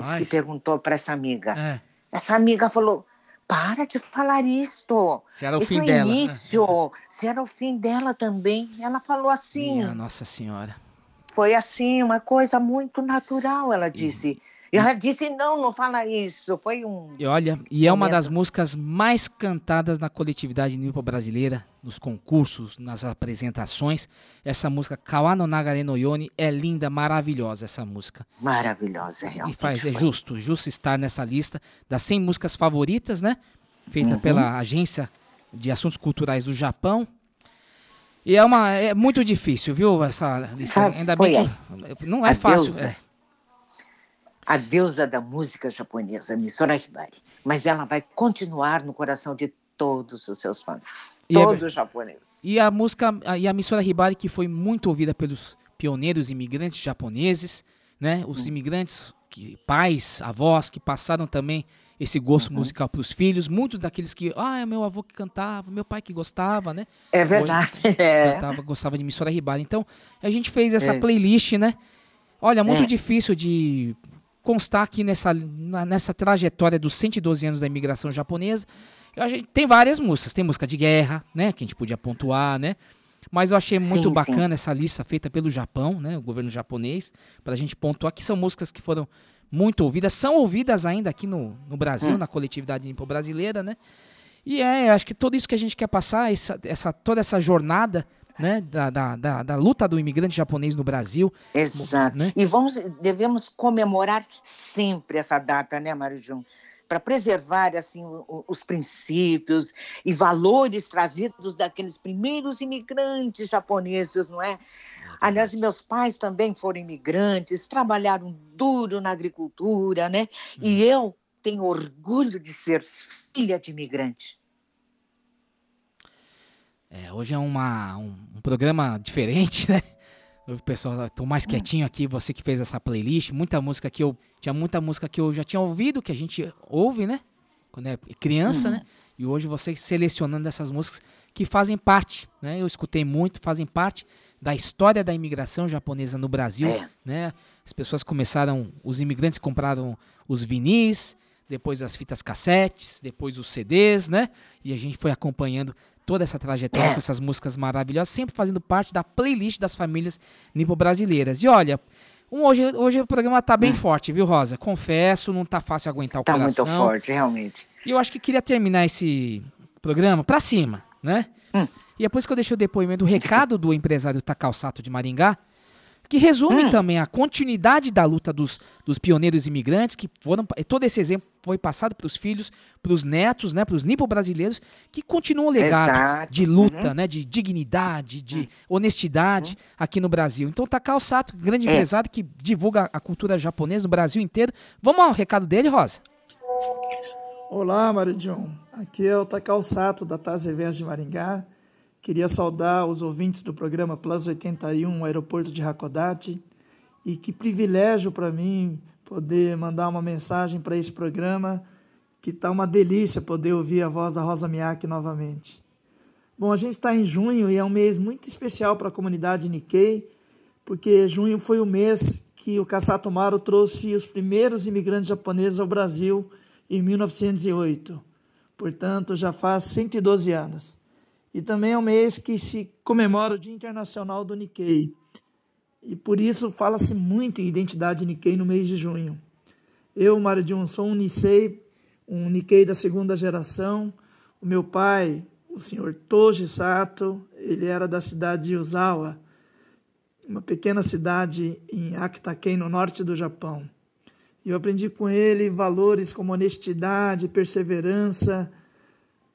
Ai. que perguntou para essa amiga. É. Essa amiga falou: para de falar isto. Se era o Esse fim é dela, né? início. Se era o fim dela também. Ela falou assim. Minha Nossa Senhora. Foi assim, uma coisa muito natural, ela disse. E ela disse: não, não fala isso. Foi um. E olha, e é uma das músicas mais cantadas na coletividade nipo brasileira, nos concursos, nas apresentações. Essa música, Kawano Nagare no Yoni, é linda, maravilhosa essa música. Maravilhosa, E realmente. faz, é foi. justo, justo estar nessa lista das 100 músicas favoritas, né? Feita Uhum. pela Agência de Assuntos Culturais do Japão. E é uma é muito difícil, viu? Essa lista. Sabe, Ainda bem que não é a fácil. é. A deusa da música japonesa, Misora Hibari. Mas ela vai continuar no coração de todos os seus fãs. E é- Todos japoneses. E a música, a- e a Missora Hibari, que foi muito ouvida pelos pioneiros imigrantes japoneses, né? Os Hum. imigrantes, que, pais, avós, que passaram também esse gosto Uhum. musical para os filhos. Muitos daqueles que, ah, é meu avô que cantava, meu pai que gostava, né? É verdade. É. Cantava, gostava de Missora Hibari. Então, a gente fez essa É. playlist, né? Olha, muito É. difícil de constar aqui nessa, nessa trajetória dos 112 anos da imigração japonesa. A gente tem várias músicas, tem música de guerra, né, que a gente podia pontuar, né? Mas eu achei muito Sim, bacana essa lista feita pelo Japão, né, o governo japonês, para a gente pontuar que são músicas que foram muito ouvidas, são ouvidas ainda aqui no, no Brasil, Hum. na coletividade nipo brasileira, né? E é, acho que tudo isso que a gente quer passar, essa, essa, toda essa jornada, né, da, da, da, da luta do imigrante japonês no Brasil. Exato. Né? E vamos, devemos comemorar sempre essa data, né, Mário Jun? Para preservar assim os princípios e valores trazidos daqueles primeiros imigrantes japoneses, não é? Aliás, meus pais também foram imigrantes, trabalharam duro na agricultura, né? E eu tenho orgulho de ser filha de imigrante. É, hoje é uma, um, um programa diferente, (laughs) né? O pessoal, estou mais quietinho aqui, você que fez essa playlist, muita música que eu tinha muita música que eu já tinha ouvido, que a gente ouve, né? Quando é criança, Uhum. né? E hoje você selecionando essas músicas que fazem parte, né? Eu escutei muito, fazem parte da história da imigração japonesa no Brasil, É. né? As pessoas começaram, os imigrantes compraram os vinis, depois as fitas cassetes, depois os CDs, né? E a gente foi acompanhando toda essa trajetória É. com essas músicas maravilhosas, sempre fazendo parte da playlist das famílias nipo-brasileiras. E olha, um- hoje, hoje o programa tá bem forte, viu, Rosa? Confesso, não tá fácil aguentar o Hum. Tá coração. muito forte, realmente. E eu acho que queria terminar esse programa pra cima, né? Hum. E depois que eu deixei o depoimento, o recado do empresário Takao Sato de Maringá, que resume Hum. também a continuidade da luta dos, dos pioneiros imigrantes, que foram. Todo esse exemplo foi passado para os filhos, para os netos, né, para os nipo-brasileiros, que continuam o legado Exato. de luta, Uhum. né, de dignidade, de honestidade aqui no Brasil. Então, Takao Sato, grande É. empresário que divulga a cultura japonesa no Brasil inteiro. Vamos ao recado dele, Rosa? Olá, Mário John. Aqui é o Takao Sato, da TAS Eventos de Maringá. Queria saudar os ouvintes do programa Plus 81, Aeroporto de Hakodate. E que privilégio para mim poder mandar uma mensagem para esse programa, que está uma delícia poder ouvir a voz da Rosa Miyake novamente. Bom, a gente está em junho e é um mês muito especial para a comunidade Nikkei, porque junho foi o mês que o Kasato Maru trouxe os primeiros imigrantes japoneses ao Brasil em 1908. Portanto, já faz 112 anos. E também é um mês que se comemora o Dia Internacional do Nikkei. E por isso fala-se muito em identidade Nikkei no mês de junho. Eu, Mário Jun, sou um Nisei, um Nikkei da segunda geração. O meu pai, o senhor Toji Sato, ele era da cidade de Uzawa, uma pequena cidade em Akita-ken, no norte do Japão. E eu aprendi com ele valores como honestidade, perseverança,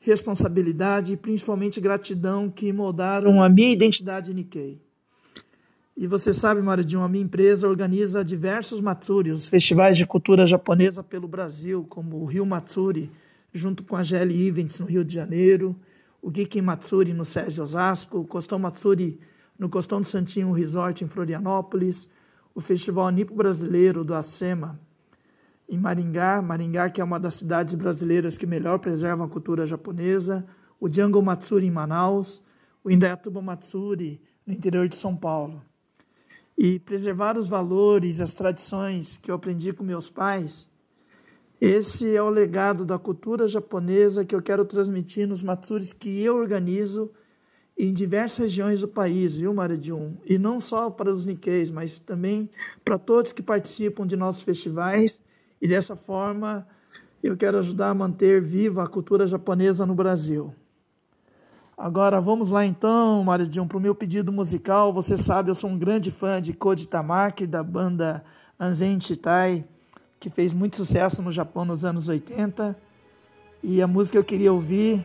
responsabilidade e principalmente gratidão que moldaram a minha identidade Nikkei. E você sabe, Maridinho, a minha empresa organiza diversos Matsuri, os festivais de cultura japonesa pelo Brasil, como o Rio Matsuri, junto com a GL Events no Rio de Janeiro, o Giki Matsuri no Sérgio Osasco, o Costão Matsuri no Costão do Santinho Resort em Florianópolis, o Festival Nipo Brasileiro do Acema em Maringá, Maringá que é uma das cidades brasileiras que melhor preservam a cultura japonesa, o Jungle Matsuri em Manaus, o Indaiatuba Matsuri no interior de São Paulo. E preservar os valores, as tradições que eu aprendi com meus pais, esse é o legado da cultura japonesa que eu quero transmitir nos Matsuris que eu organizo em diversas regiões do país, viu, Maridium? E não só para os Nikkeis, mas também para todos que participam de nossos festivais. E dessa forma, eu quero ajudar a manter viva a cultura japonesa no Brasil. Agora vamos lá então, Maridium, para o meu pedido musical. Você sabe, eu sou um grande fã de Koji Tamaki, da banda Anzen Chitai, que fez muito sucesso no Japão nos anos 80. E a música que eu queria ouvir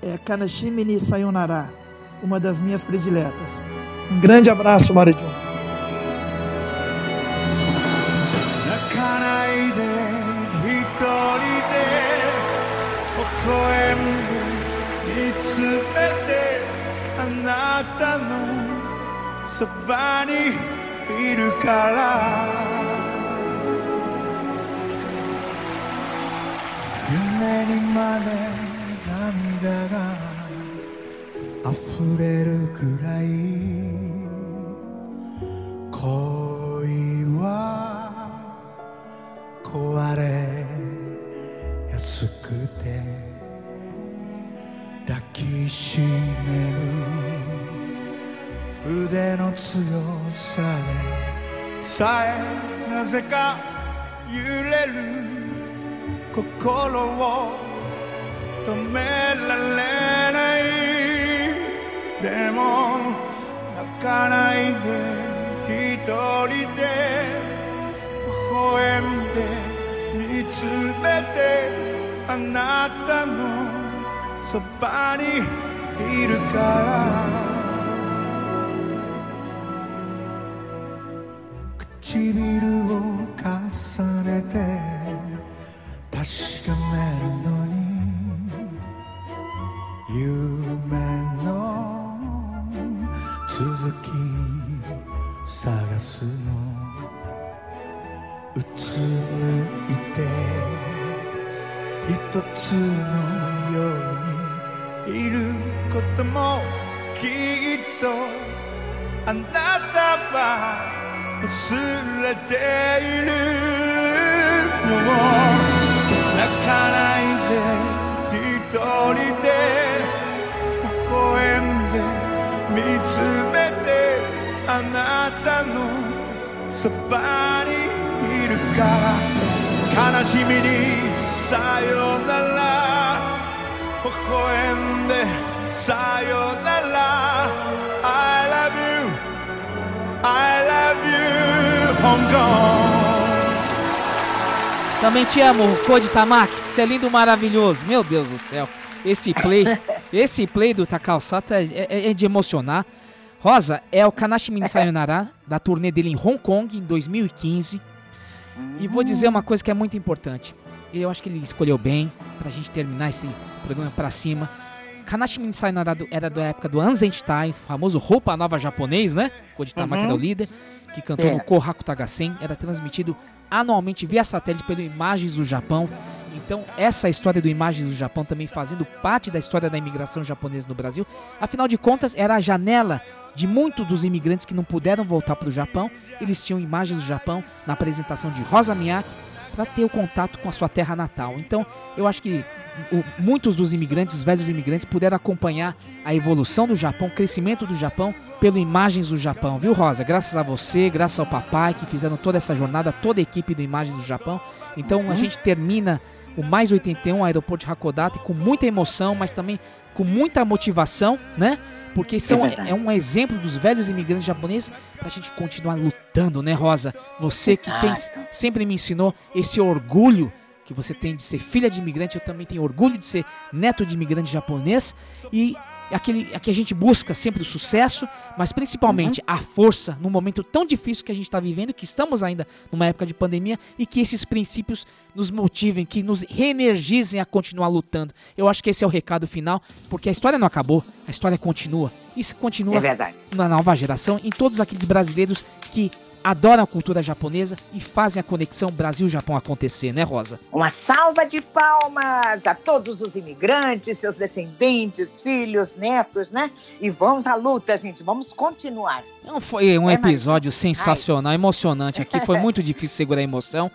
é Kanashimi ni Sayonara, uma das minhas prediletas. Um grande abraço, Maridium. たのそばにいるから。夢にまで涙が溢れるくらい。恋は壊れやすくて。抱きしめ腕の強さでさえなぜか揺れる心を止められないでも泣かないで一人で。微笑んで見つめてあなたのそばにいるから。Amo, Code Tamaki. Você é lindo, maravilhoso. Meu Deus do céu. Esse play, (laughs) esse play do Takao Sato é, é- é de emocionar. Rosa, é o Kanashimi (laughs) Sayonara, da turnê dele em Hong Kong, em 2015. E vou dizer uma coisa que é muito importante. Eu acho que ele escolheu bem pra gente terminar esse programa pra cima. Kanashimi do- era da época do Anzentai, famoso roupa nova japonês, né? Koji Tamaki Uhum. era o líder, que cantou É. no Kohaku Tagasen. Era transmitido anualmente via satélite pelo Imagens do Japão. Então, essa história do Imagens do Japão também fazendo parte da história da imigração japonesa no Brasil. Afinal de contas, era a janela de muitos dos imigrantes que não puderam voltar para o Japão. Eles tinham Imagens do Japão na apresentação de Rosa Miyake para ter o contato com a sua terra natal. Então, eu acho que o- muitos dos imigrantes, os velhos imigrantes, puderam acompanhar a evolução do Japão, o crescimento do Japão, pelo Imagens do Japão, viu, Rosa? Graças a você, graças ao papai que fizeram toda essa jornada, toda a equipe do Imagens do Japão. Então, a gente termina o Mais 81 Aeroporto de Hakodate com muita emoção, mas também com muita motivação, né? Porque são, É é, um exemplo dos velhos imigrantes japoneses pra gente continuar lutando, né, Rosa? Você que tem, Exato. sempre me ensinou esse orgulho que você tem de ser filha de imigrante, eu também tenho orgulho de ser neto de imigrante japonês e é aquele é que a gente busca sempre o sucesso, mas principalmente Uhum. a força num momento tão difícil que a gente está vivendo, que estamos ainda numa época de pandemia e que esses princípios nos motivem, que nos reenergizem a continuar lutando. Eu acho que esse é o recado final, porque a história não acabou, a história continua. Isso continua É na nova geração, em todos aqueles brasileiros que adoram a cultura japonesa e fazem a conexão Brasil-Japão acontecer, né, Rosa? Uma salva de palmas a todos os imigrantes, seus descendentes, filhos, netos, né? E vamos à luta, gente. Vamos continuar. Não foi um É, episódio sensacional, emocionante aqui. Foi muito difícil segurar a emoção.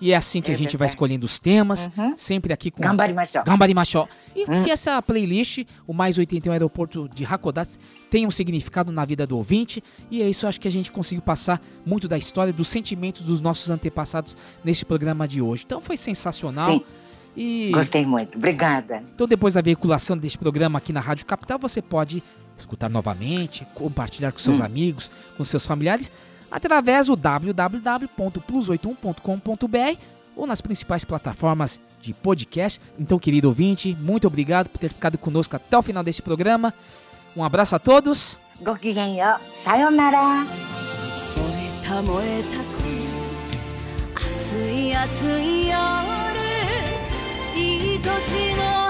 E é assim que É a gente vai escolhendo os temas, sempre aqui com Gambarimachó. Gambarimachó. E Hum. que essa playlist, o Mais 81 Aeroporto de Hakodate, tenha um significado na vida do ouvinte. E é isso, acho que a gente conseguiu passar muito da história, dos sentimentos dos nossos antepassados neste programa de hoje. Então foi sensacional. Sim. E Gostei muito. Obrigada. então, depois da veiculação deste programa aqui na Rádio Capital, você pode escutar novamente, compartilhar com seus Hum. amigos, com seus familiares, através do www.plus81.com.br ou nas principais plataformas de podcast. Então, querido ouvinte, muito obrigado por ter ficado conosco até o final deste programa. Um abraço a todos. Gokigenyo. Sayonara. 燃えた燃えた熱い熱い夜愛しの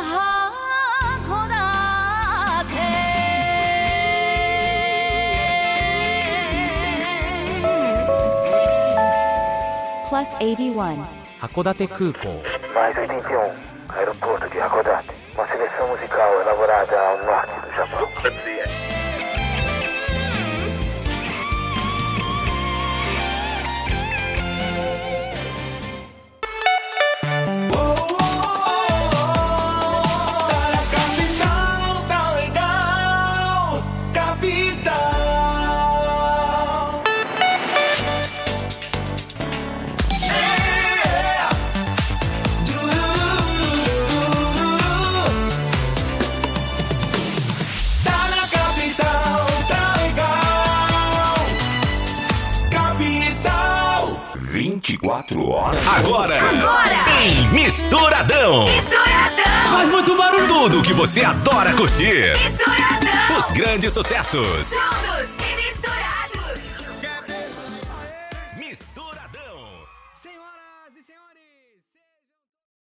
Plus 81. 函館空港 Mais 81, aeroporto de Hakodate. Uma seleção musical elaborada ao norte do Japão. 24 horas. Agora, Agora. tem Misturadão. Misturadão. Faz muito barulho. Tudo que você adora curtir. Misturadão. Os grandes sucessos.